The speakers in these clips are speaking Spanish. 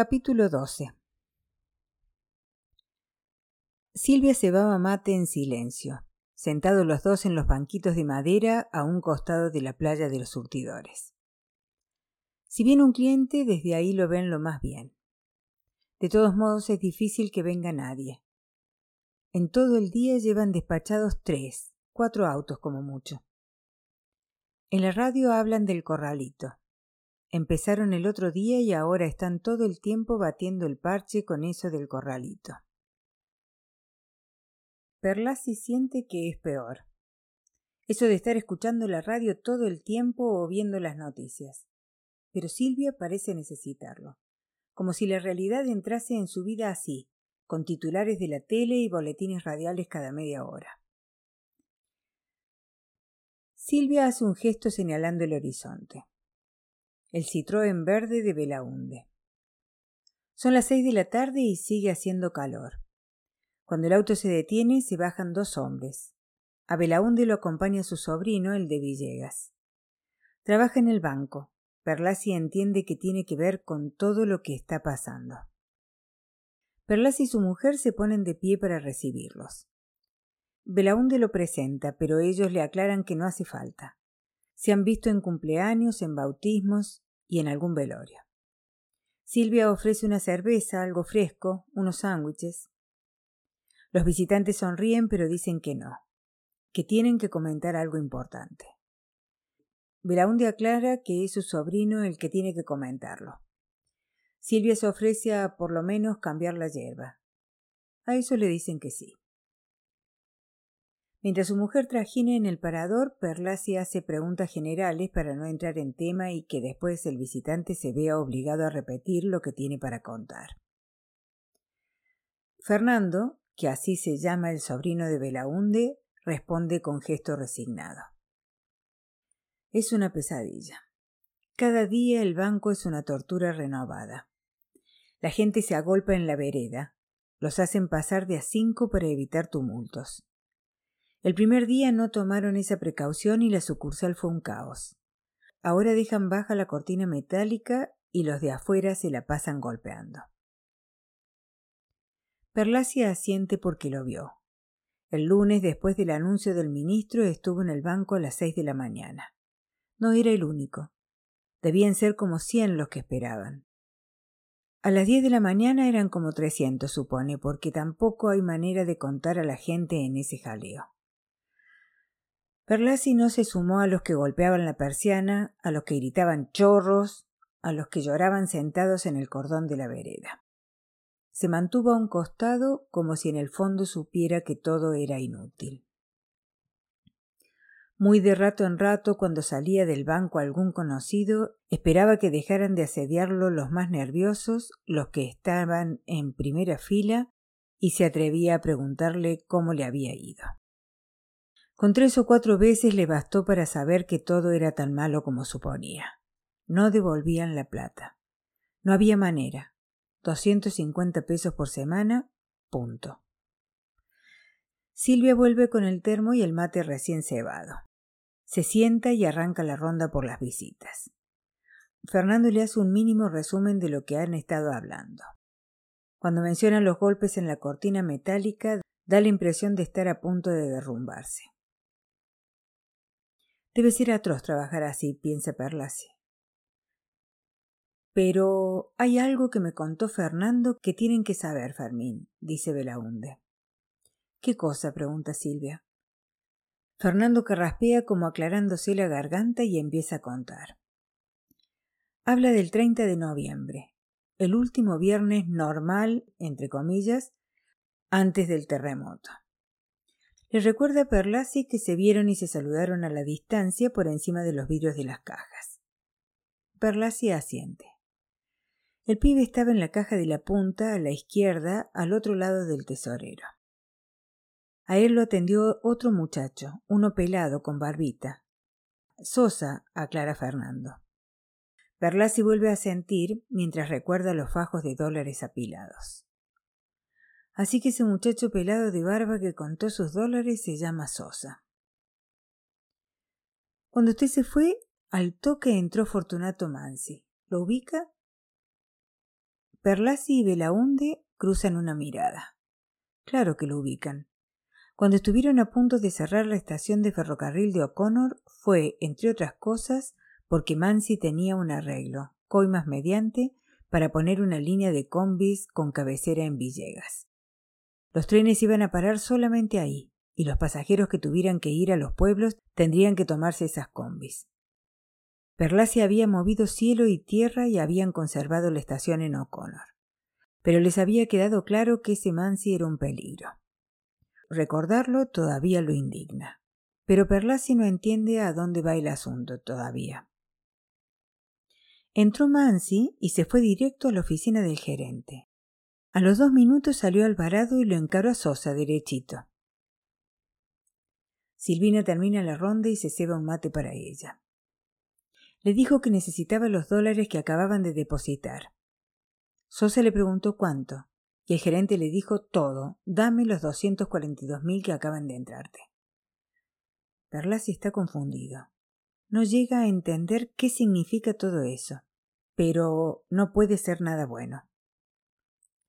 Capítulo 12 Silvia cebaba mate en silencio, sentados los dos en los banquitos de madera a un costado de la playa de los surtidores. Si viene un cliente, desde ahí lo ven lo más bien. De todos modos es difícil que venga nadie. En todo el día llevan despachados tres, cuatro autos como mucho. En la radio hablan del corralito. Empezaron el otro día y ahora están todo el tiempo batiendo el parche con eso del corralito. Perlasi siente que es peor. Eso de estar escuchando la radio todo el tiempo o viendo las noticias. Pero Silvia parece necesitarlo, como si la realidad entrase en su vida así, con titulares de la tele y boletines radiales cada media hora. Silvia hace un gesto señalando el horizonte el Citroën verde de Belaunde. Son las seis de la tarde y sigue haciendo calor. Cuando el auto se detiene, se bajan dos hombres. A Belaunde lo acompaña su sobrino, el de Villegas. Trabaja en el banco. Perlasi entiende que tiene que ver con todo lo que está pasando. Perlasi y su mujer se ponen de pie para recibirlos. Belaunde lo presenta, pero ellos le aclaran que no hace falta. Se han visto en cumpleaños, en bautismos y en algún velorio. Silvia ofrece una cerveza, algo fresco, unos sándwiches. Los visitantes sonríen pero dicen que no, que tienen que comentar algo importante. Belaunde aclara que es su sobrino el que tiene que comentarlo. Silvia se ofrece a por lo menos cambiar la hierba. A eso le dicen que sí. Mientras su mujer trajina en el parador, Perlasi hace preguntas generales para no entrar en tema y que después el visitante se vea obligado a repetir lo que tiene para contar. Fernando, que así se llama el sobrino de Belaunde, responde con gesto resignado. Es una pesadilla. Cada día el banco es una tortura renovada. La gente se agolpa en la vereda, los hacen pasar de a cinco para evitar tumultos. El primer día no tomaron esa precaución y la sucursal fue un caos. Ahora dejan baja la cortina metálica y los de afuera se la pasan golpeando. Perlacia asiente porque lo vio. El lunes, después del anuncio del ministro, estuvo en el banco a las seis de la mañana. No era el único. Debían ser como cien los que esperaban. A las diez de la mañana eran como trescientos, supone, porque tampoco hay manera de contar a la gente en ese jaleo. Perlasi no se sumó a los que golpeaban la persiana, a los que gritaban chorros, a los que lloraban sentados en el cordón de la vereda. Se mantuvo a un costado como si en el fondo supiera que todo era inútil. Muy de rato en rato, cuando salía del banco algún conocido, esperaba que dejaran de asediarlo los más nerviosos, los que estaban en primera fila, y se atrevía a preguntarle cómo le había ido. Con tres o cuatro veces le bastó para saber que todo era tan malo como suponía. No devolvían la plata. No había manera. Doscientos cincuenta pesos por semana, punto. Silvia vuelve con el termo y el mate recién cebado. Se sienta y arranca la ronda por las visitas. Fernando le hace un mínimo resumen de lo que han estado hablando. Cuando mencionan los golpes en la cortina metálica, da la impresión de estar a punto de derrumbarse. Debe ser atroz trabajar así, piensa Perlasi. Pero hay algo que me contó Fernando que tienen que saber, Fermín, dice Belaunde. ¿Qué cosa? pregunta Silvia. Fernando carraspea como aclarándose la garganta y empieza a contar. Habla del 30 de noviembre, el último viernes normal, entre comillas, antes del terremoto. Le recuerda a Perlasi que se vieron y se saludaron a la distancia por encima de los vidrios de las cajas. Perlasi asiente. El pibe estaba en la caja de la punta, a la izquierda, al otro lado del tesorero. A él lo atendió otro muchacho, uno pelado, con barbita. Sosa, aclara Fernando. Perlasi vuelve a sentir mientras recuerda los fajos de dólares apilados. Así que ese muchacho pelado de barba que contó sus dólares se llama Sosa. Cuando usted se fue, al toque entró Fortunato Mansi. ¿Lo ubica? Perlasi y Belaunde cruzan una mirada. Claro que lo ubican. Cuando estuvieron a punto de cerrar la estación de ferrocarril de O'Connor fue, entre otras cosas, porque Mansi tenía un arreglo, coimas mediante, para poner una línea de combis con cabecera en Villegas. Los trenes iban a parar solamente ahí, y los pasajeros que tuvieran que ir a los pueblos tendrían que tomarse esas combis. Perlacia había movido cielo y tierra y habían conservado la estación en O'Connor. Pero les había quedado claro que ese Mansi era un peligro. Recordarlo todavía lo indigna. Pero Perlasi no entiende a dónde va el asunto todavía. Entró Mansi y se fue directo a la oficina del gerente. A los dos minutos salió Alvarado y lo encaró a Sosa derechito. Silvina termina la ronda y se ceba un mate para ella. Le dijo que necesitaba los dólares que acababan de depositar. Sosa le preguntó cuánto, y el gerente le dijo todo, dame los doscientos cuarenta y dos mil que acaban de entrarte. Perlasi está confundido. No llega a entender qué significa todo eso pero no puede ser nada bueno.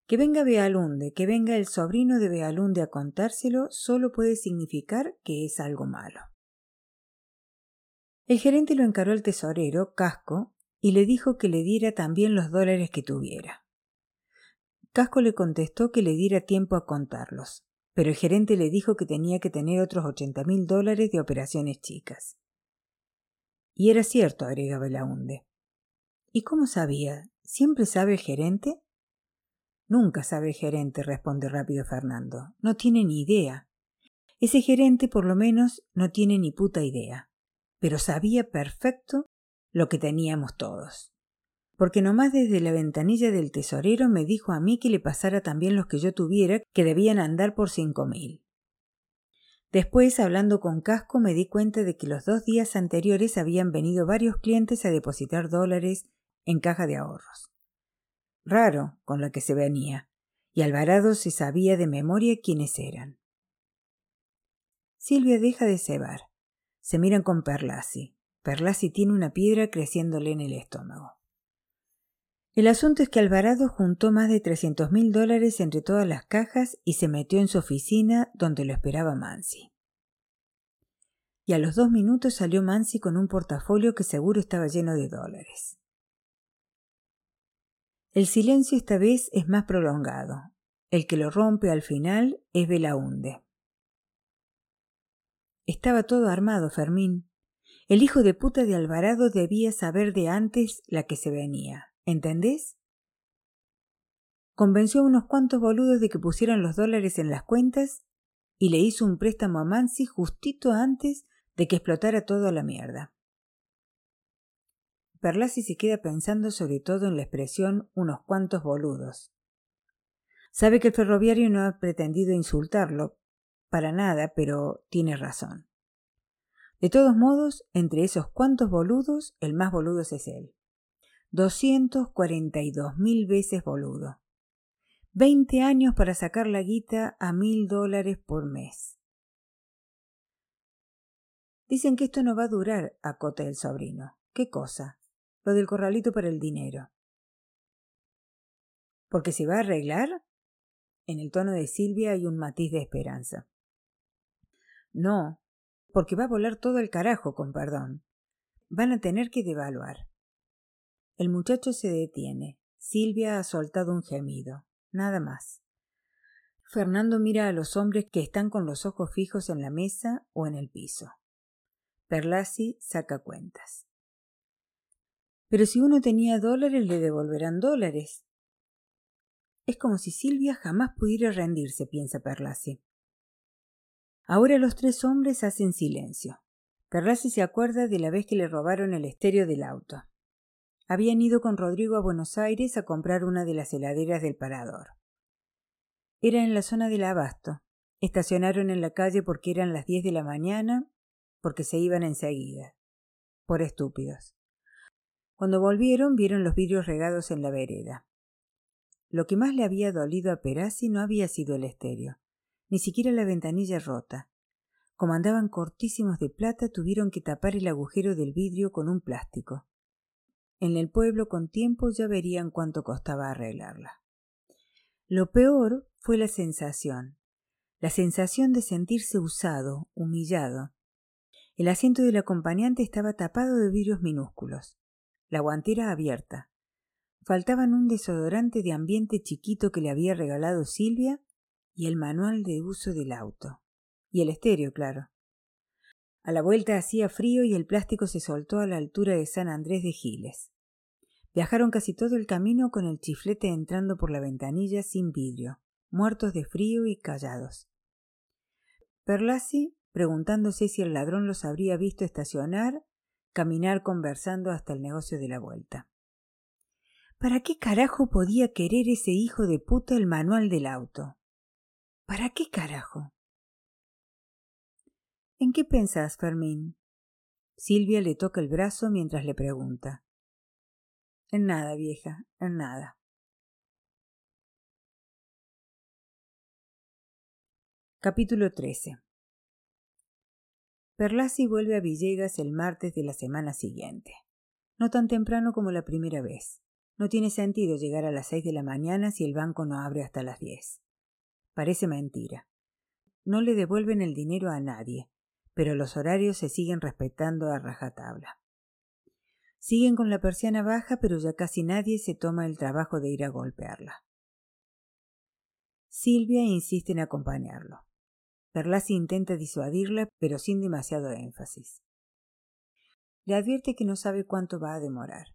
Que venga Bealunde, que venga el sobrino de Bealunde a contárselo, solo puede significar que es algo malo. El gerente lo encaró al tesorero, Casco, y le dijo que le diera también los dólares que tuviera. Casco le contestó que le diera tiempo a contarlos, pero el gerente le dijo que tenía que tener otros ochenta mil dólares de operaciones chicas. Y era cierto, agrega Belaunde. ¿Y cómo sabía? ¿Siempre sabe el gerente? Nunca sabe el gerente, responde rápido Fernando. No tiene ni idea. Ese gerente, por lo menos, no tiene ni puta idea. Pero sabía perfecto lo que teníamos todos. Porque nomás desde la ventanilla del tesorero me dijo a mí que le pasara también los que yo tuviera, que debían andar por cinco mil. Después, hablando con Casco, me di cuenta de que los dos días anteriores habían venido varios clientes a depositar dólares en caja de ahorros. Raro con la que se venía, y Alvarado se sabía de memoria quiénes eran. Silvia deja de cebar. Se miran con Perlasi. Perlasi tiene una piedra creciéndole en el estómago. El asunto es que Alvarado juntó más de trescientos mil dólares entre todas las cajas y se metió en su oficina donde lo esperaba Mansi. Y a los dos minutos salió Mansi con un portafolio que seguro estaba lleno de dólares. El silencio esta vez es más prolongado. El que lo rompe al final es Belaunde. Estaba todo armado, Fermín. El hijo de puta de Alvarado debía saber de antes la que se venía. ¿Entendés? Convenció a unos cuantos boludos de que pusieran los dólares en las cuentas y le hizo un préstamo a Mansi justito antes de que explotara toda la mierda. Perlasi se queda pensando sobre todo en la expresión unos cuantos boludos. Sabe que el ferroviario no ha pretendido insultarlo, para nada, pero tiene razón. De todos modos, entre esos cuantos boludos, el más boludo es él. Doscientos cuarenta y dos mil veces boludo. Veinte años para sacar la guita a mil dólares por mes. Dicen que esto no va a durar, acota el sobrino. ¿Qué cosa? Lo del corralito para el dinero. ¿Porque se va a arreglar? En el tono de Silvia hay un matiz de esperanza. No, porque va a volar todo el carajo, con perdón. Van a tener que devaluar. El muchacho se detiene. Silvia ha soltado un gemido. Nada más. Fernando mira a los hombres que están con los ojos fijos en la mesa o en el piso. Perlasi saca cuentas. Pero si uno tenía dólares, le devolverán dólares. Es como si Silvia jamás pudiera rendirse, piensa Perlasi. Ahora los tres hombres hacen silencio. Perlasi se acuerda de la vez que le robaron el estéreo del auto. Habían ido con Rodrigo a Buenos Aires a comprar una de las heladeras del parador. Era en la zona del abasto. Estacionaron en la calle porque eran las diez de la mañana, porque se iban enseguida. Por estúpidos. Cuando volvieron vieron los vidrios regados en la vereda. Lo que más le había dolido a Perazzi no había sido el estéreo, ni siquiera la ventanilla rota. Como andaban cortísimos de plata, tuvieron que tapar el agujero del vidrio con un plástico. en el pueblo con tiempo ya verían cuánto costaba arreglarla. Lo peor fue la sensación, la sensación de sentirse usado, humillado. El asiento del acompañante estaba tapado de vidrios minúsculos, la guantera abierta. Faltaban un desodorante de ambiente chiquito que le había regalado Silvia y el manual de uso del auto. Y el estéreo, claro. A la vuelta hacía frío y el plástico se soltó a la altura de San Andrés de Giles. Viajaron casi todo el camino con el chiflete entrando por la ventanilla sin vidrio, muertos de frío y callados. Perlasi, preguntándose si el ladrón los habría visto estacionar, caminar conversando hasta el negocio de la vuelta. ¿Para qué carajo podía querer ese hijo de puta el manual del auto? ¿Para qué carajo? ¿En qué pensás, Fermín? Silvia le toca el brazo mientras le pregunta. En nada, vieja, en nada. Capítulo 13 Perlasi vuelve a Villegas el martes de la semana siguiente. No tan temprano como la primera vez. No tiene sentido llegar a las seis de la mañana si el banco no abre hasta las diez. Parece mentira. No le devuelven el dinero a nadie, pero los horarios se siguen respetando a rajatabla. Siguen con la persiana baja, pero ya casi nadie se toma el trabajo de ir a golpearla. Silvia insiste en acompañarlo. Perlasi intenta disuadirla, pero sin demasiado énfasis. Le advierte que no sabe cuánto va a demorar,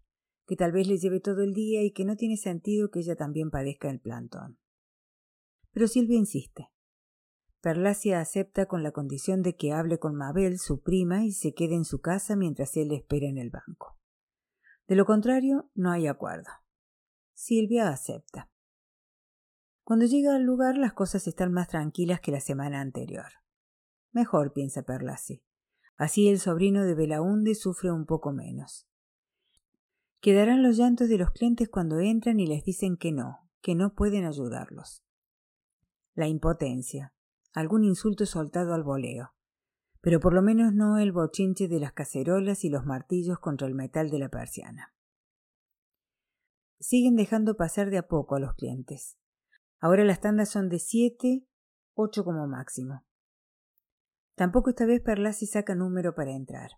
que tal vez le lleve todo el día y que no tiene sentido que ella también padezca el plantón. Pero Silvia insiste. Perlasia acepta con la condición de que hable con Mabel, su prima, y se quede en su casa mientras él espera en el banco. De lo contrario, no hay acuerdo. Silvia acepta. Cuando llega al lugar las cosas están más tranquilas que la semana anterior. Mejor, piensa Perlasi. Así el sobrino de Belaunde sufre un poco menos. Quedarán los llantos de los clientes cuando entran y les dicen que no, que no pueden ayudarlos. La impotencia, algún insulto soltado al voleo, pero por lo menos no el bochinche de las cacerolas y los martillos contra el metal de la persiana. Siguen dejando pasar de a poco a los clientes. Ahora las tandas son de siete, ocho como máximo. Tampoco esta vez Perlasi saca número para entrar.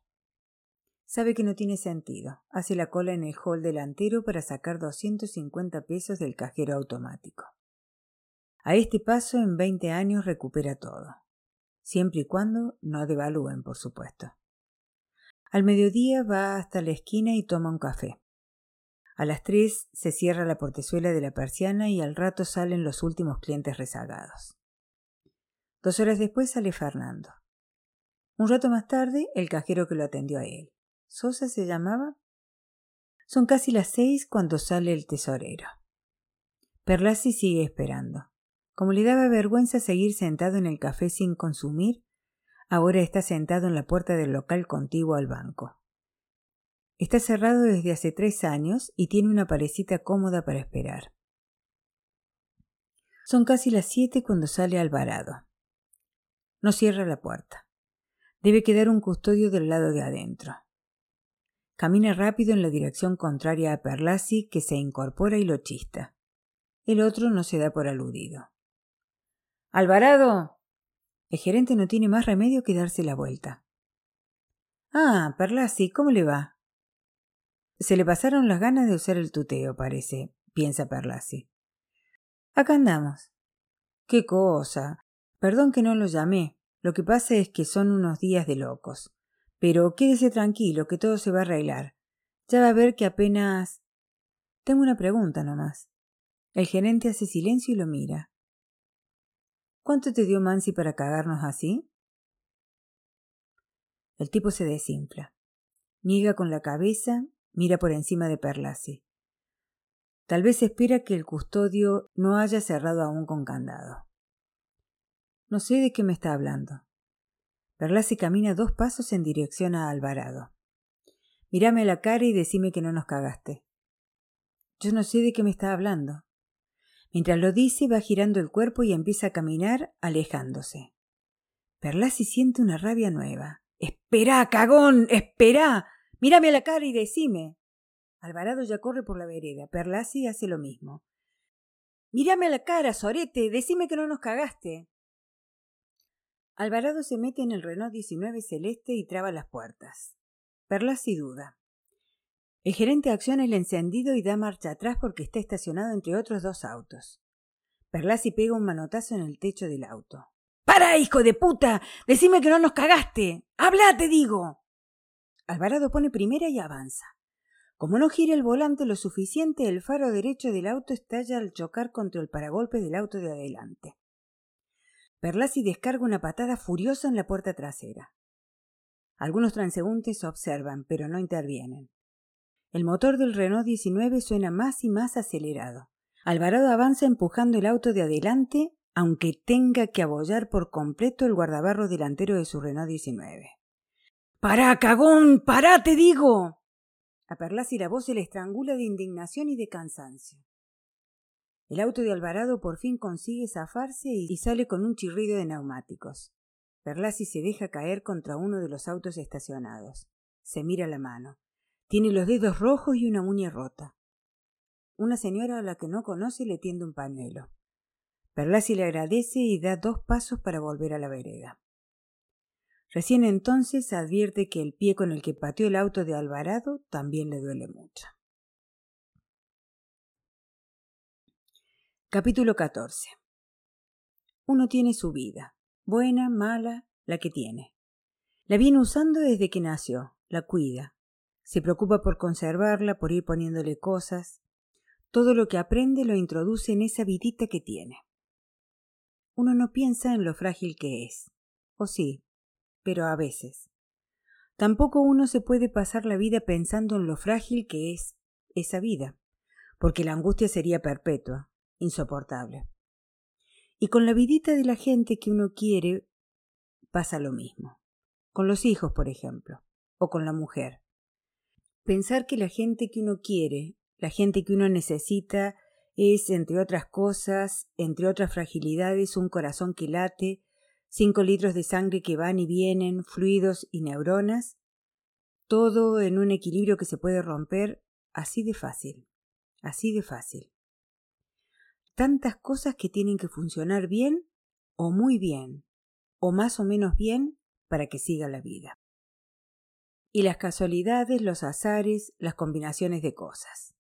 Sabe que no tiene sentido. Hace la cola en el hall delantero para sacar 250 pesos del cajero automático. A este paso, en veinte años recupera todo, siempre y cuando no devalúen, por supuesto. Al mediodía va hasta la esquina y toma un café. A las tres se cierra la portezuela de la persiana y al rato salen los últimos clientes rezagados. Dos horas después sale Fernando. Un rato más tarde, el cajero que lo atendió a él. ¿Sosa se llamaba? Son casi las seis cuando sale el tesorero. Perlasi sigue esperando. Como le daba vergüenza seguir sentado en el café sin consumir, ahora está sentado en la puerta del local contiguo al banco. Está cerrado desde hace tres años y tiene una parecita cómoda para esperar. Son casi las siete cuando sale Alvarado. No cierra la puerta. Debe quedar un custodio del lado de adentro. Camina rápido en la dirección contraria a Perlasi, que se incorpora y lo chista. El otro no se da por aludido. Alvarado. El gerente no tiene más remedio que darse la vuelta. Ah, Perlasi, ¿cómo le va? Se le pasaron las ganas de usar el tuteo, parece, piensa Perlasi. Acá andamos. Qué cosa. Perdón que no lo llamé. Lo que pasa es que son unos días de locos. Pero quédese tranquilo, que todo se va a arreglar. Ya va a ver que apenas. Tengo una pregunta nomás. El gerente hace silencio y lo mira. ¿Cuánto te dio Mansi para cagarnos así? El tipo se desinfla. Niega con la cabeza, mira por encima de Perlasi. Tal vez espera que el custodio no haya cerrado aún con candado. No sé de qué me está hablando. Perlasi camina dos pasos en dirección a Alvarado. Mírame la cara y decime que no nos cagaste. Yo no sé de qué me está hablando. Mientras lo dice, va girando el cuerpo y empieza a caminar, alejándose. Perlasi siente una rabia nueva. ¡Espera, cagón! ¡Espera! Mírame a la cara y decime. Alvarado ya corre por la vereda. Perlasi hace lo mismo. Mírame a la cara, Sorete. Decime que no nos cagaste. Alvarado se mete en el Renault 19 celeste y traba las puertas. Perlasi duda. El gerente acciona el encendido y da marcha atrás porque está estacionado entre otros dos autos. Perlasi pega un manotazo en el techo del auto. ¡Para, hijo de puta! Decime que no nos cagaste. ¡Habla, te digo! Alvarado pone primera y avanza. Como no gira el volante lo suficiente, el faro derecho del auto estalla al chocar contra el paragolpe del auto de adelante. Perlasi descarga una patada furiosa en la puerta trasera. Algunos transeúntes observan, pero no intervienen. El motor del Renault 19 suena más y más acelerado. Alvarado avanza empujando el auto de adelante, aunque tenga que abollar por completo el guardabarro delantero de su Renault 19. ¡Pará, cagón! ¡Pará, te digo! A Perlasi la voz se le estrangula de indignación y de cansancio. El auto de Alvarado por fin consigue zafarse y sale con un chirrido de neumáticos. Perlasi se deja caer contra uno de los autos estacionados. Se mira la mano. Tiene los dedos rojos y una uña rota. Una señora a la que no conoce le tiende un pañuelo. Perlasi le agradece y da dos pasos para volver a la vereda. Recién entonces advierte que el pie con el que pateó el auto de Alvarado también le duele mucho. Capítulo 14 Uno tiene su vida, buena, mala, la que tiene. La viene usando desde que nació, la cuida, se preocupa por conservarla, por ir poniéndole cosas, todo lo que aprende lo introduce en esa vidita que tiene. Uno no piensa en lo frágil que es. O sí, pero a veces. Tampoco uno se puede pasar la vida pensando en lo frágil que es esa vida, porque la angustia sería perpetua, insoportable. Y con la vidita de la gente que uno quiere pasa lo mismo. Con los hijos, por ejemplo, o con la mujer. Pensar que la gente que uno quiere la gente que uno necesita es, entre otras cosas, entre otras fragilidades, un corazón que late, cinco litros de sangre que van y vienen, fluidos y neuronas, todo en un equilibrio que se puede romper así de fácil, así de fácil. Tantas cosas que tienen que funcionar bien o muy bien, o más o menos bien para que siga la vida. Y las casualidades, los azares, las combinaciones de cosas.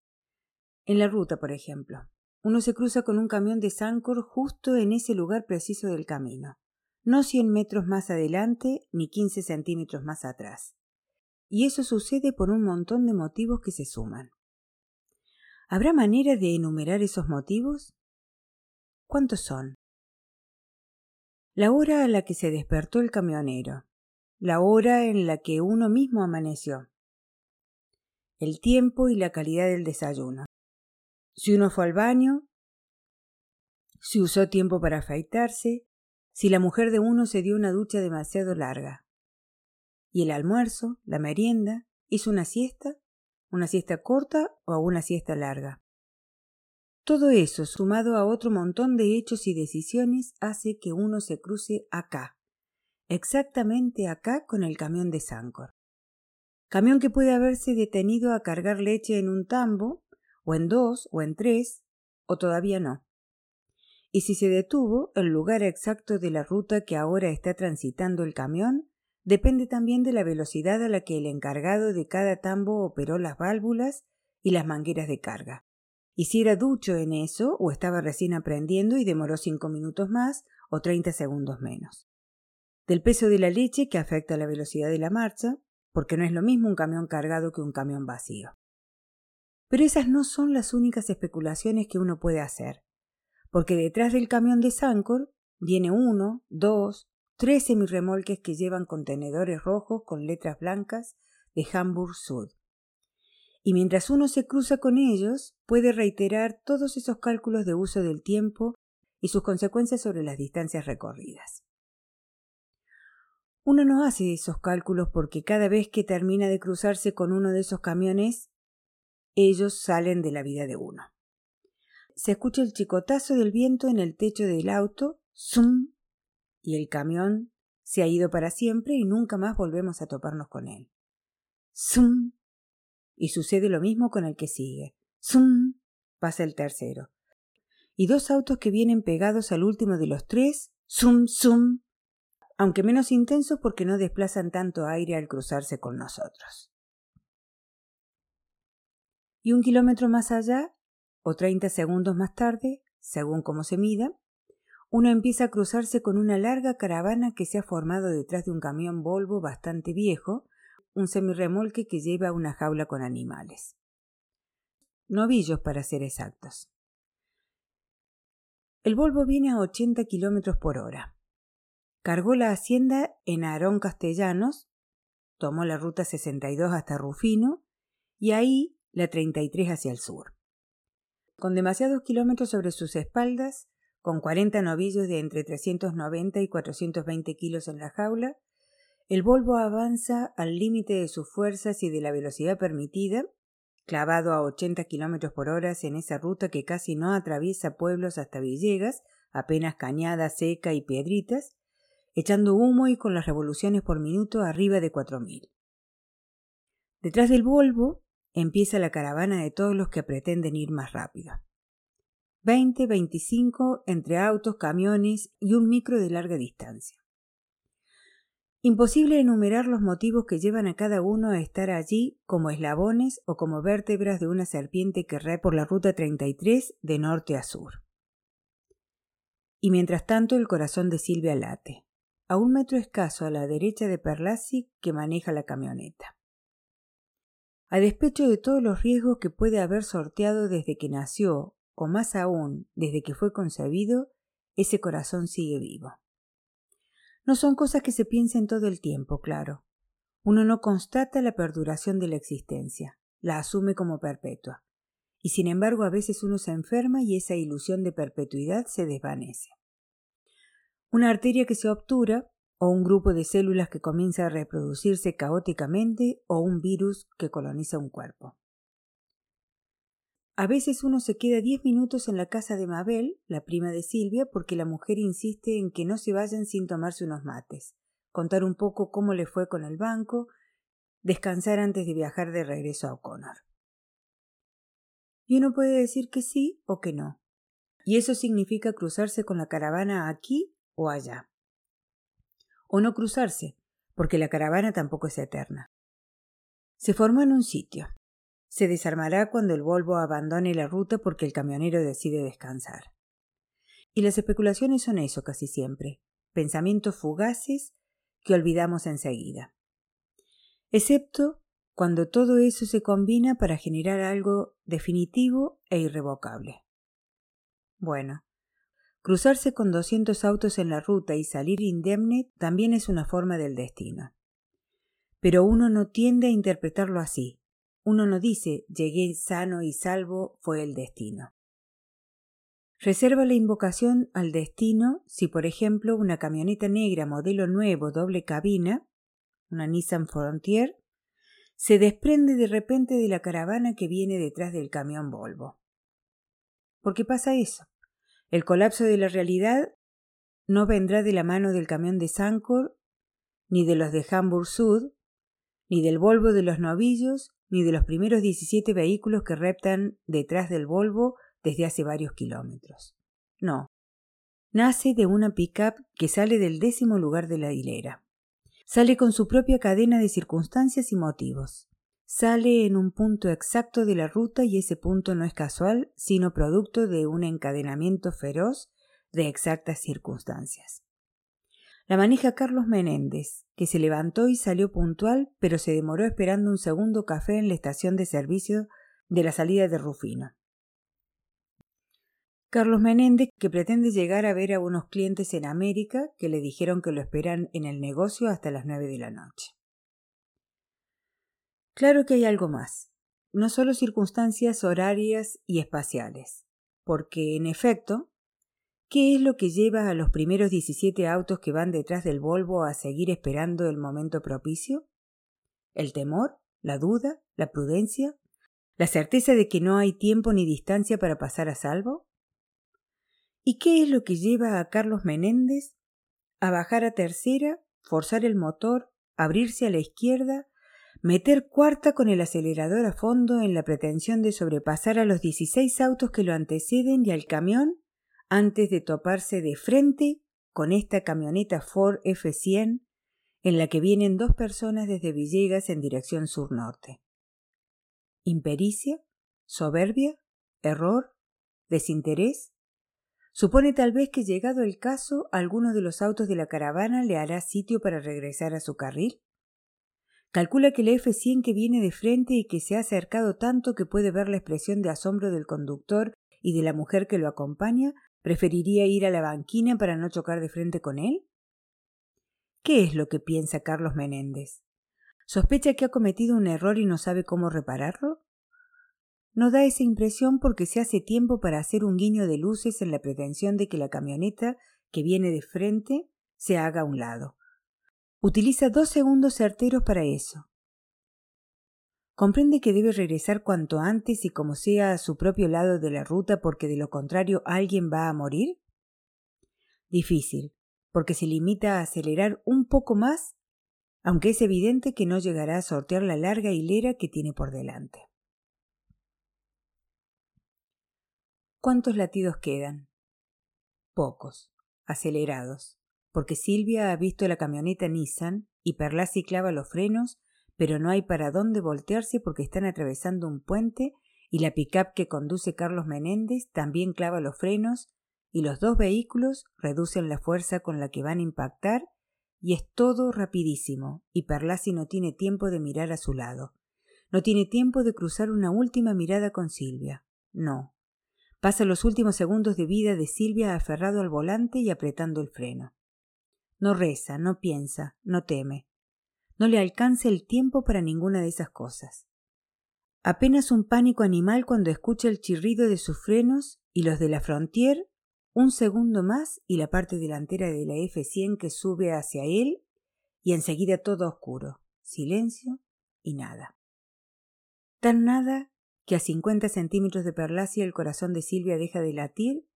En la ruta, por ejemplo, uno se cruza con un camión de Sancor justo en ese lugar preciso del camino, no cien metros más adelante ni quince centímetros más atrás. Y eso sucede por un montón de motivos que se suman. ¿Habrá manera de enumerar esos motivos? ¿Cuántos son? La hora a la que se despertó el camionero, la hora en la que uno mismo amaneció, el tiempo y la calidad del desayuno, si uno fue al baño, si usó tiempo para afeitarse, si la mujer de uno se dio una ducha demasiado larga. Y el almuerzo, la merienda, hizo una siesta, una siesta corta o una siesta larga. Todo eso, sumado a otro montón de hechos y decisiones, hace que uno se cruce acá, exactamente acá con el camión de Sancor. Camión que puede haberse detenido a cargar leche en un tambo o en dos, o en tres, o todavía no. Y si se detuvo, el lugar exacto de la ruta que ahora está transitando el camión depende también de la velocidad a la que el encargado de cada tambo operó las válvulas y las mangueras de carga. Y si era ducho en eso, o estaba recién aprendiendo y demoró cinco minutos más, o treinta segundos menos. Del peso de la leche que afecta a la velocidad de la marcha, porque no es lo mismo un camión cargado que un camión vacío. Pero esas no son las únicas especulaciones que uno puede hacer, porque detrás del camión de Sancor viene uno, dos, tres semirremolques que llevan contenedores rojos con letras blancas de Hamburg Sud. Y mientras uno se cruza con ellos, puede reiterar todos esos cálculos de uso del tiempo y sus consecuencias sobre las distancias recorridas. Uno no hace esos cálculos porque cada vez que termina de cruzarse con uno de esos camiones ellos salen de la vida de uno. Se escucha el chicotazo del viento en el techo del auto, ¡zum! y el camión se ha ido para siempre y nunca más volvemos a toparnos con él. ¡zum! y sucede lo mismo con el que sigue. ¡Zum! pasa el tercero. Y dos autos que vienen pegados al último de los tres. ¡Zum! ¡Zum! aunque menos intensos porque no desplazan tanto aire al cruzarse con nosotros. Y un kilómetro más allá, o treinta segundos más tarde, según cómo se mida, uno empieza a cruzarse con una larga caravana que se ha formado detrás de un camión Volvo bastante viejo, un semirremolque que lleva una jaula con animales. Novillos para ser exactos. El Volvo viene a 80 kilómetros por hora. Cargó la hacienda en Aarón Castellanos, tomó la ruta 62 hasta Rufino y ahí la 33 hacia el sur. Con demasiados kilómetros sobre sus espaldas, con 40 novillos de entre 390 y 420 kilos en la jaula, el Volvo avanza al límite de sus fuerzas y de la velocidad permitida, clavado a 80 kilómetros por hora en esa ruta que casi no atraviesa pueblos hasta Villegas, apenas cañada seca y piedritas, echando humo y con las revoluciones por minuto arriba de cuatro mil. Detrás del Volvo empieza la caravana de todos los que pretenden ir más rápido. Veinte, veinticinco entre autos, camiones y un micro de larga distancia. Imposible enumerar los motivos que llevan a cada uno a estar allí como eslabones o como vértebras de una serpiente que re por la ruta 33 de norte a sur. Y mientras tanto el corazón de Silvia late a un metro escaso a la derecha de Perlasi que maneja la camioneta. A despecho de todos los riesgos que puede haber sorteado desde que nació, o más aún desde que fue concebido, ese corazón sigue vivo. No son cosas que se piensen todo el tiempo, claro. Uno no constata la perduración de la existencia, la asume como perpetua. Y sin embargo a veces uno se enferma y esa ilusión de perpetuidad se desvanece una arteria que se obtura, o un grupo de células que comienza a reproducirse caóticamente, o un virus que coloniza un cuerpo. A veces uno se queda diez minutos en la casa de Mabel, la prima de Silvia, porque la mujer insiste en que no se vayan sin tomarse unos mates, contar un poco cómo le fue con el banco, descansar antes de viajar de regreso a O'Connor. Y uno puede decir que sí o que no. Y eso significa cruzarse con la caravana aquí o allá. O no cruzarse, porque la caravana tampoco es eterna. Se formó en un sitio. Se desarmará cuando el Volvo abandone la ruta porque el camionero decide descansar. Y las especulaciones son eso casi siempre, pensamientos fugaces que olvidamos enseguida. Excepto cuando todo eso se combina para generar algo definitivo e irrevocable. Bueno, Cruzarse con doscientos autos en la ruta y salir indemne también es una forma del destino. Pero uno no tiende a interpretarlo así. Uno no dice llegué sano y salvo fue el destino. Reserva la invocación al destino si, por ejemplo, una camioneta negra modelo nuevo doble cabina, una Nissan Frontier, se desprende de repente de la caravana que viene detrás del camión Volvo. ¿Por qué pasa eso? El colapso de la realidad no vendrá de la mano del camión de Sancor, ni de los de Hamburg Sud, ni del Volvo de los novillos, ni de los primeros 17 vehículos que reptan detrás del Volvo desde hace varios kilómetros. No. Nace de una pickup que sale del décimo lugar de la hilera. Sale con su propia cadena de circunstancias y motivos sale en un punto exacto de la ruta y ese punto no es casual, sino producto de un encadenamiento feroz de exactas circunstancias. La maneja Carlos Menéndez, que se levantó y salió puntual, pero se demoró esperando un segundo café en la estación de servicio de la salida de Rufino. Carlos Menéndez, que pretende llegar a ver a unos clientes en América que le dijeron que lo esperan en el negocio hasta las nueve de la noche. Claro que hay algo más, no solo circunstancias horarias y espaciales, porque, en efecto, ¿qué es lo que lleva a los primeros 17 autos que van detrás del Volvo a seguir esperando el momento propicio? ¿El temor? ¿La duda? ¿La prudencia? ¿La certeza de que no hay tiempo ni distancia para pasar a salvo? ¿Y qué es lo que lleva a Carlos Menéndez a bajar a tercera, forzar el motor, abrirse a la izquierda, meter cuarta con el acelerador a fondo en la pretensión de sobrepasar a los 16 autos que lo anteceden y al camión antes de toparse de frente con esta camioneta Ford F100 en la que vienen dos personas desde Villegas en dirección sur-norte. ¿Impericia? ¿Soberbia? ¿Error? ¿Desinterés? Supone tal vez que llegado el caso, alguno de los autos de la caravana le hará sitio para regresar a su carril. Calcula que el F100 que viene de frente y que se ha acercado tanto que puede ver la expresión de asombro del conductor y de la mujer que lo acompaña, preferiría ir a la banquina para no chocar de frente con él? ¿Qué es lo que piensa Carlos Menéndez? ¿Sospecha que ha cometido un error y no sabe cómo repararlo? No da esa impresión porque se hace tiempo para hacer un guiño de luces en la pretensión de que la camioneta que viene de frente se haga a un lado. Utiliza dos segundos certeros para eso. Comprende que debe regresar cuanto antes y como sea a su propio lado de la ruta porque de lo contrario alguien va a morir? Difícil, porque se limita a acelerar un poco más, aunque es evidente que no llegará a sortear la larga hilera que tiene por delante. ¿Cuántos latidos quedan? Pocos, acelerados, porque Silvia ha visto la camioneta Nissan y Perlasi clava los frenos, pero no hay para dónde voltearse porque están atravesando un puente y la pickup que conduce Carlos Menéndez también clava los frenos y los dos vehículos reducen la fuerza con la que van a impactar y es todo rapidísimo y Perlasi no tiene tiempo de mirar a su lado. No tiene tiempo de cruzar una última mirada con Silvia. No. Pasa los últimos segundos de vida de Silvia aferrado al volante y apretando el freno. No reza, no piensa, no teme. No le alcanza el tiempo para ninguna de esas cosas. Apenas un pánico animal cuando escucha el chirrido de sus frenos y los de la Frontier un segundo más y la parte delantera de la F100 que sube hacia él y enseguida todo oscuro, silencio y nada. Tan nada que a cincuenta centímetros de Perlasi el corazón de Silvia deja de latir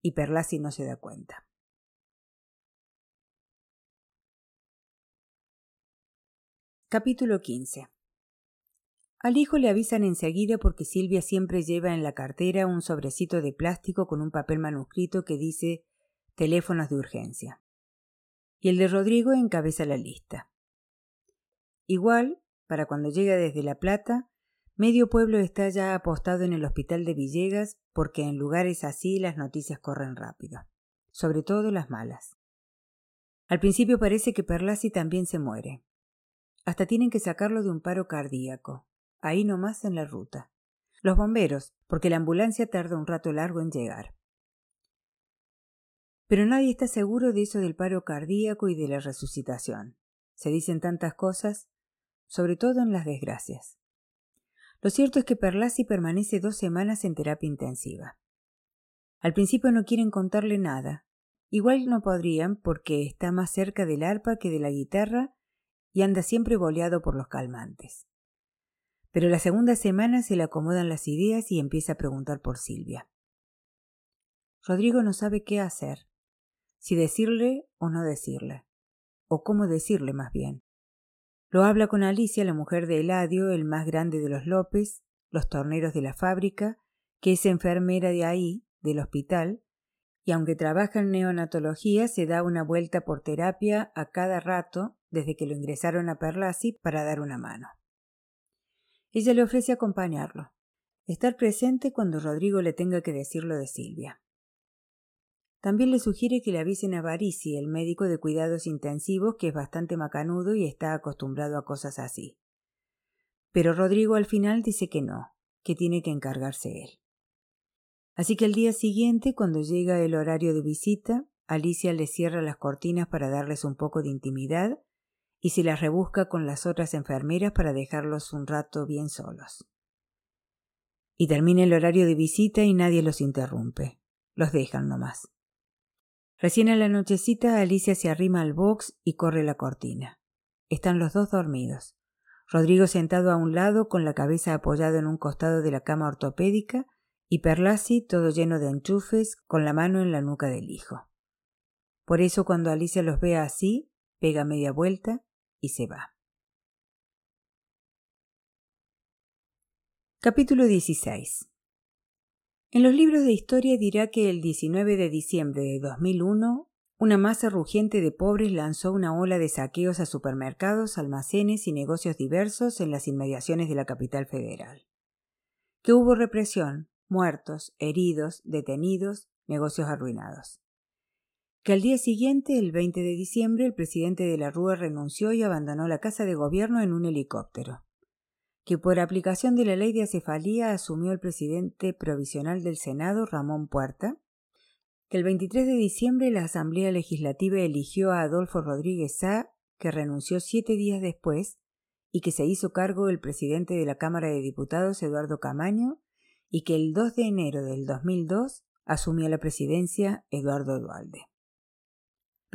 y Perlasi no se da cuenta. Capítulo 15 al hijo le avisan enseguida porque Silvia siempre lleva en la cartera un sobrecito de plástico con un papel manuscrito que dice teléfonos de urgencia. Y el de Rodrigo encabeza la lista. Igual, para cuando llega desde La Plata, medio pueblo está ya apostado en el hospital de Villegas porque en lugares así las noticias corren rápido, sobre todo las malas. Al principio parece que Perlasi también se muere. Hasta tienen que sacarlo de un paro cardíaco ahí nomás en la ruta. Los bomberos, porque la ambulancia tarda un rato largo en llegar. Pero nadie está seguro de eso del paro cardíaco y de la resucitación. Se dicen tantas cosas, sobre todo en las desgracias. Lo cierto es que Perlasi permanece dos semanas en terapia intensiva. Al principio no quieren contarle nada. Igual no podrían porque está más cerca del arpa que de la guitarra y anda siempre boleado por los calmantes. Pero la segunda semana se le acomodan las ideas y empieza a preguntar por Silvia. Rodrigo no sabe qué hacer, si decirle o no decirle, o cómo decirle más bien. Lo habla con Alicia, la mujer de Eladio, el más grande de los López, los torneros de la fábrica, que es enfermera de ahí, del hospital, y aunque trabaja en neonatología, se da una vuelta por terapia a cada rato desde que lo ingresaron a Perlasi para dar una mano. Ella le ofrece acompañarlo, estar presente cuando Rodrigo le tenga que decirlo de Silvia. También le sugiere que le avisen a Barisi, el médico de cuidados intensivos, que es bastante macanudo y está acostumbrado a cosas así. Pero Rodrigo al final dice que no, que tiene que encargarse él. Así que al día siguiente, cuando llega el horario de visita, Alicia le cierra las cortinas para darles un poco de intimidad y se las rebusca con las otras enfermeras para dejarlos un rato bien solos. Y termina el horario de visita y nadie los interrumpe. Los dejan nomás. Recién a la nochecita Alicia se arrima al box y corre la cortina. Están los dos dormidos. Rodrigo sentado a un lado con la cabeza apoyada en un costado de la cama ortopédica y Perlasi todo lleno de enchufes con la mano en la nuca del hijo. Por eso cuando Alicia los ve así, pega media vuelta se va. Capítulo 16 En los libros de historia dirá que el 19 de diciembre de 2001 una masa rugiente de pobres lanzó una ola de saqueos a supermercados, almacenes y negocios diversos en las inmediaciones de la capital federal. Que hubo represión, muertos, heridos, detenidos, negocios arruinados. Que al día siguiente, el 20 de diciembre, el presidente de la Rúa renunció y abandonó la casa de gobierno en un helicóptero. Que por aplicación de la ley de acefalía asumió el presidente provisional del Senado, Ramón Puerta, que el 23 de diciembre la Asamblea Legislativa eligió a Adolfo Rodríguez Sá, que renunció siete días después, y que se hizo cargo el presidente de la Cámara de Diputados, Eduardo Camaño, y que el 2 de enero del 2002 asumió la presidencia Eduardo Dualde.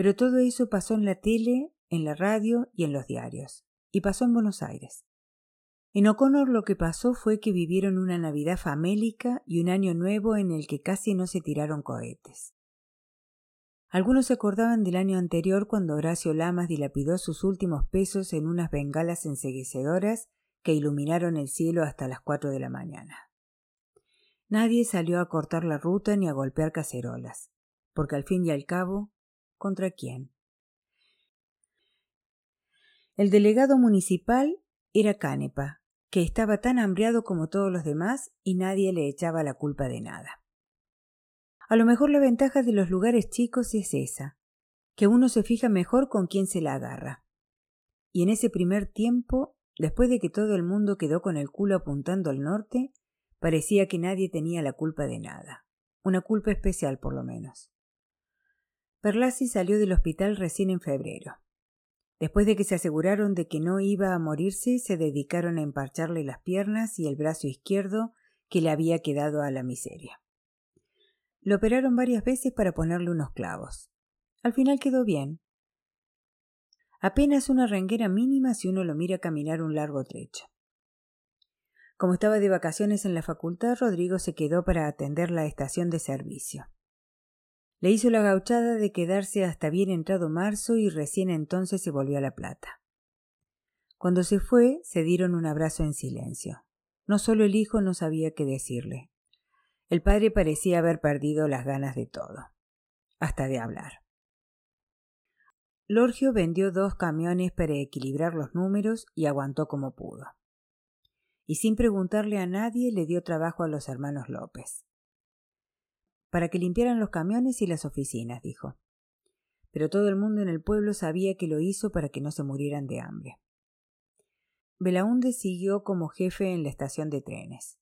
Pero todo eso pasó en la tele, en la radio y en los diarios, y pasó en Buenos Aires. En O'Connor lo que pasó fue que vivieron una Navidad famélica y un año nuevo en el que casi no se tiraron cohetes. Algunos se acordaban del año anterior cuando Horacio Lamas dilapidó sus últimos pesos en unas bengalas enseguecedoras que iluminaron el cielo hasta las cuatro de la mañana. Nadie salió a cortar la ruta ni a golpear cacerolas, porque al fin y al cabo, ¿contra quién? El delegado municipal era Canepa, que estaba tan hambriado como todos los demás y nadie le echaba la culpa de nada. A lo mejor la ventaja de los lugares chicos es esa, que uno se fija mejor con quién se la agarra. Y en ese primer tiempo, después de que todo el mundo quedó con el culo apuntando al norte, parecía que nadie tenía la culpa de nada, una culpa especial por lo menos. Perlasi salió del hospital recién en febrero. Después de que se aseguraron de que no iba a morirse, se dedicaron a emparcharle las piernas y el brazo izquierdo que le había quedado a la miseria. Lo operaron varias veces para ponerle unos clavos. Al final quedó bien. Apenas una renguera mínima si uno lo mira caminar un largo trecho. Como estaba de vacaciones en la facultad, Rodrigo se quedó para atender la estación de servicio. Le hizo la gauchada de quedarse hasta bien entrado marzo y recién entonces se volvió a La Plata. Cuando se fue, se dieron un abrazo en silencio. No solo el hijo no sabía qué decirle. El padre parecía haber perdido las ganas de todo, hasta de hablar. Lorgio vendió dos camiones para equilibrar los números y aguantó como pudo. Y sin preguntarle a nadie le dio trabajo a los hermanos López para que limpiaran los camiones y las oficinas, dijo. Pero todo el mundo en el pueblo sabía que lo hizo para que no se murieran de hambre. Belaunde siguió como jefe en la estación de trenes.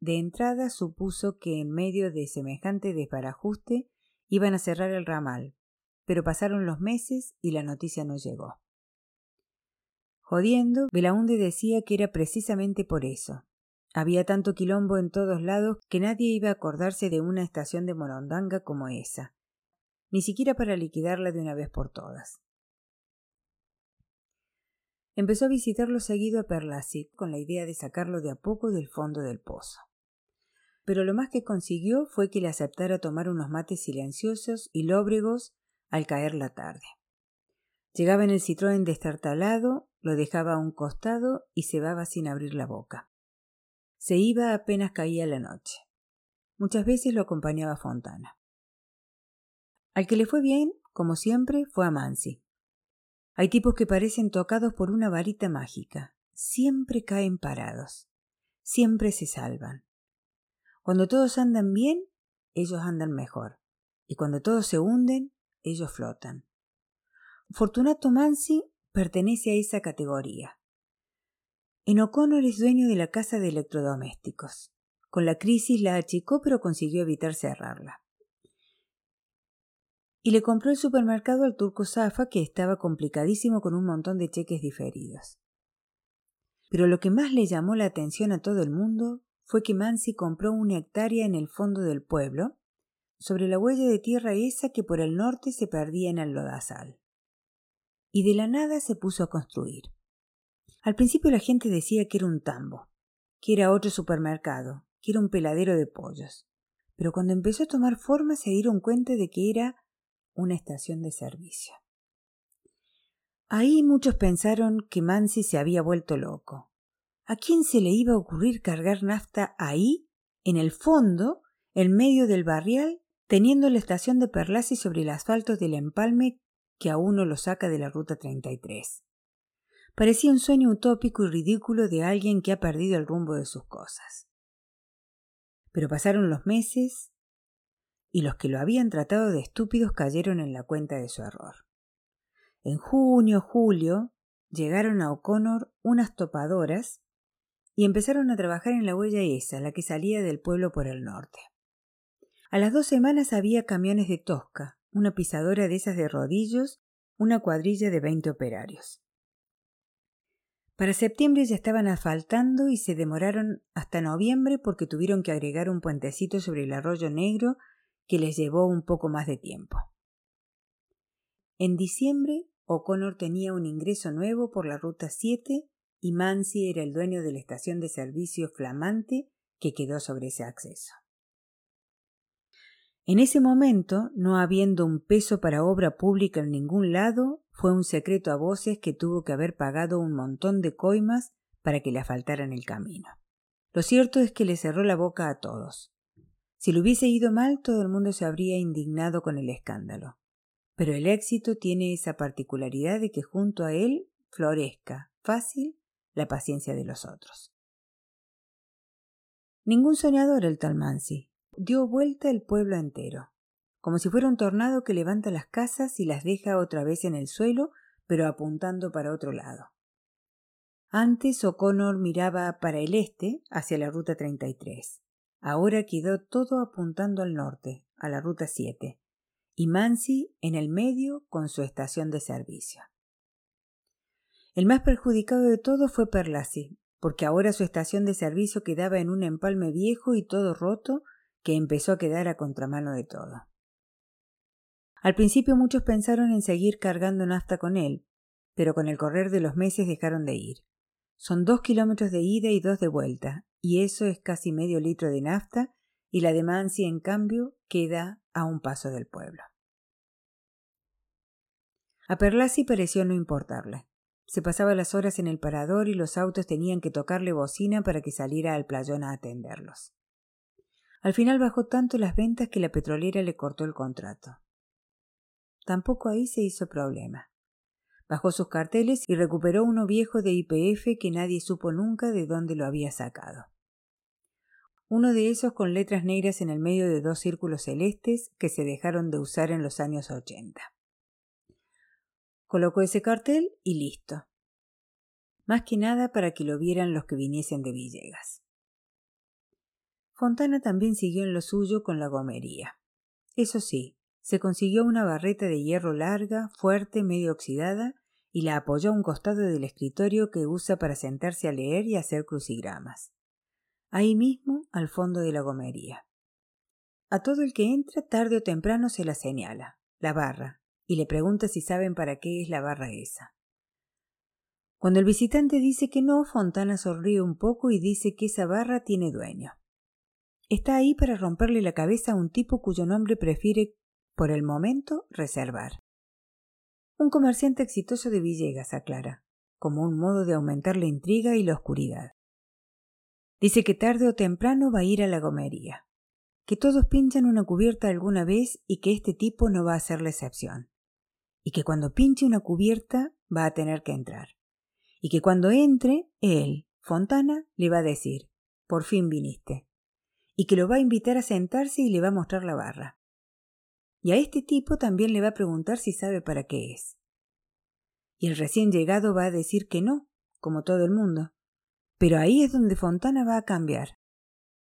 De entrada supuso que en medio de semejante desbarajuste iban a cerrar el ramal, pero pasaron los meses y la noticia no llegó. Jodiendo, Belaunde decía que era precisamente por eso, había tanto quilombo en todos lados que nadie iba a acordarse de una estación de Morondanga como esa, ni siquiera para liquidarla de una vez por todas. Empezó a visitarlo seguido a Perlasi con la idea de sacarlo de a poco del fondo del pozo. Pero lo más que consiguió fue que le aceptara tomar unos mates silenciosos y lóbregos al caer la tarde. Llegaba en el citroën destartalado, lo dejaba a un costado y cebaba sin abrir la boca. Se iba apenas caía la noche. Muchas veces lo acompañaba Fontana. Al que le fue bien, como siempre, fue a Mansi. Hay tipos que parecen tocados por una varita mágica. Siempre caen parados. Siempre se salvan. Cuando todos andan bien, ellos andan mejor. Y cuando todos se hunden, ellos flotan. Fortunato Mansi pertenece a esa categoría. En O'Connor es dueño de la casa de electrodomésticos. Con la crisis la achicó pero consiguió evitar cerrarla. Y le compró el supermercado al turco Zafa que estaba complicadísimo con un montón de cheques diferidos. Pero lo que más le llamó la atención a todo el mundo fue que Mansi compró una hectárea en el fondo del pueblo, sobre la huella de tierra esa que por el norte se perdía en el lodazal. Y de la nada se puso a construir. Al principio la gente decía que era un tambo, que era otro supermercado, que era un peladero de pollos. Pero cuando empezó a tomar forma se dieron cuenta de que era una estación de servicio. Ahí muchos pensaron que Mansi se había vuelto loco, ¿A quién se le iba a ocurrir cargar nafta ahí, en el fondo, en medio del barrial, teniendo la estación de Perlasi sobre el asfalto del empalme que a uno lo saca de la ruta 33? Parecía un sueño utópico y ridículo de alguien que ha perdido el rumbo de sus cosas. Pero pasaron los meses y los que lo habían tratado de estúpidos cayeron en la cuenta de su error. En junio, julio, llegaron a O'Connor unas topadoras y empezaron a trabajar en la huella esa, la que salía del pueblo por el norte. A las dos semanas había camiones de Tosca, una pisadora de esas de rodillos, una cuadrilla de veinte operarios. Para septiembre ya estaban asfaltando y se demoraron hasta noviembre porque tuvieron que agregar un puentecito sobre el arroyo negro que les llevó un poco más de tiempo. En diciembre, O'Connor tenía un ingreso nuevo por la ruta 7 y Mansi era el dueño de la estación de servicio flamante que quedó sobre ese acceso. En ese momento, no habiendo un peso para obra pública en ningún lado, fue un secreto a voces que tuvo que haber pagado un montón de coimas para que le asfaltaran el camino. Lo cierto es que le cerró la boca a todos. Si le hubiese ido mal, todo el mundo se habría indignado con el escándalo. Pero el éxito tiene esa particularidad de que junto a él florezca fácil la paciencia de los otros. Ningún soñador el tal Mansi. Dio vuelta el pueblo entero, como si fuera un tornado que levanta las casas y las deja otra vez en el suelo, pero apuntando para otro lado. Antes O'Connor miraba para el este, hacia la ruta 33. Ahora quedó todo apuntando al norte, a la ruta 7, y Mansi en el medio con su estación de servicio. El más perjudicado de todo fue Perlasi, porque ahora su estación de servicio quedaba en un empalme viejo y todo roto que empezó a quedar a contramano de todo. Al principio muchos pensaron en seguir cargando nafta con él, pero con el correr de los meses dejaron de ir. Son dos kilómetros de ida y dos de vuelta, y eso es casi medio litro de nafta, y la de en cambio, queda a un paso del pueblo. A Perlasi pareció no importarle. Se pasaba las horas en el parador y los autos tenían que tocarle bocina para que saliera al playón a atenderlos. Al final bajó tanto las ventas que la petrolera le cortó el contrato. Tampoco ahí se hizo problema. Bajó sus carteles y recuperó uno viejo de IPF que nadie supo nunca de dónde lo había sacado. Uno de esos con letras negras en el medio de dos círculos celestes que se dejaron de usar en los años ochenta. Colocó ese cartel y listo. Más que nada para que lo vieran los que viniesen de Villegas. Fontana también siguió en lo suyo con la gomería. Eso sí, se consiguió una barreta de hierro larga, fuerte, medio oxidada, y la apoyó a un costado del escritorio que usa para sentarse a leer y hacer crucigramas. Ahí mismo, al fondo de la gomería. A todo el que entra, tarde o temprano se la señala, la barra, y le pregunta si saben para qué es la barra esa. Cuando el visitante dice que no, Fontana sonríe un poco y dice que esa barra tiene dueño. Está ahí para romperle la cabeza a un tipo cuyo nombre prefiere, por el momento, reservar. Un comerciante exitoso de Villegas, aclara, como un modo de aumentar la intriga y la oscuridad. Dice que tarde o temprano va a ir a la gomería, que todos pinchan una cubierta alguna vez y que este tipo no va a ser la excepción y que cuando pinche una cubierta va a tener que entrar. Y que cuando entre, él, Fontana, le va a decir, por fin viniste. Y que lo va a invitar a sentarse y le va a mostrar la barra. Y a este tipo también le va a preguntar si sabe para qué es. Y el recién llegado va a decir que no, como todo el mundo. Pero ahí es donde Fontana va a cambiar.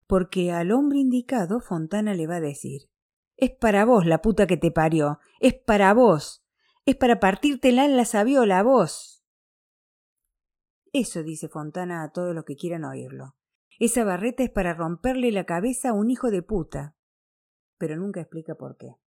Porque al hombre indicado Fontana le va a decir, es para vos la puta que te parió, es para vos, es para partírtela en la sabiola, vos. Eso dice Fontana a todos los que quieran oírlo. Esa barreta es para romperle la cabeza a un hijo de puta. Pero nunca explica por qué.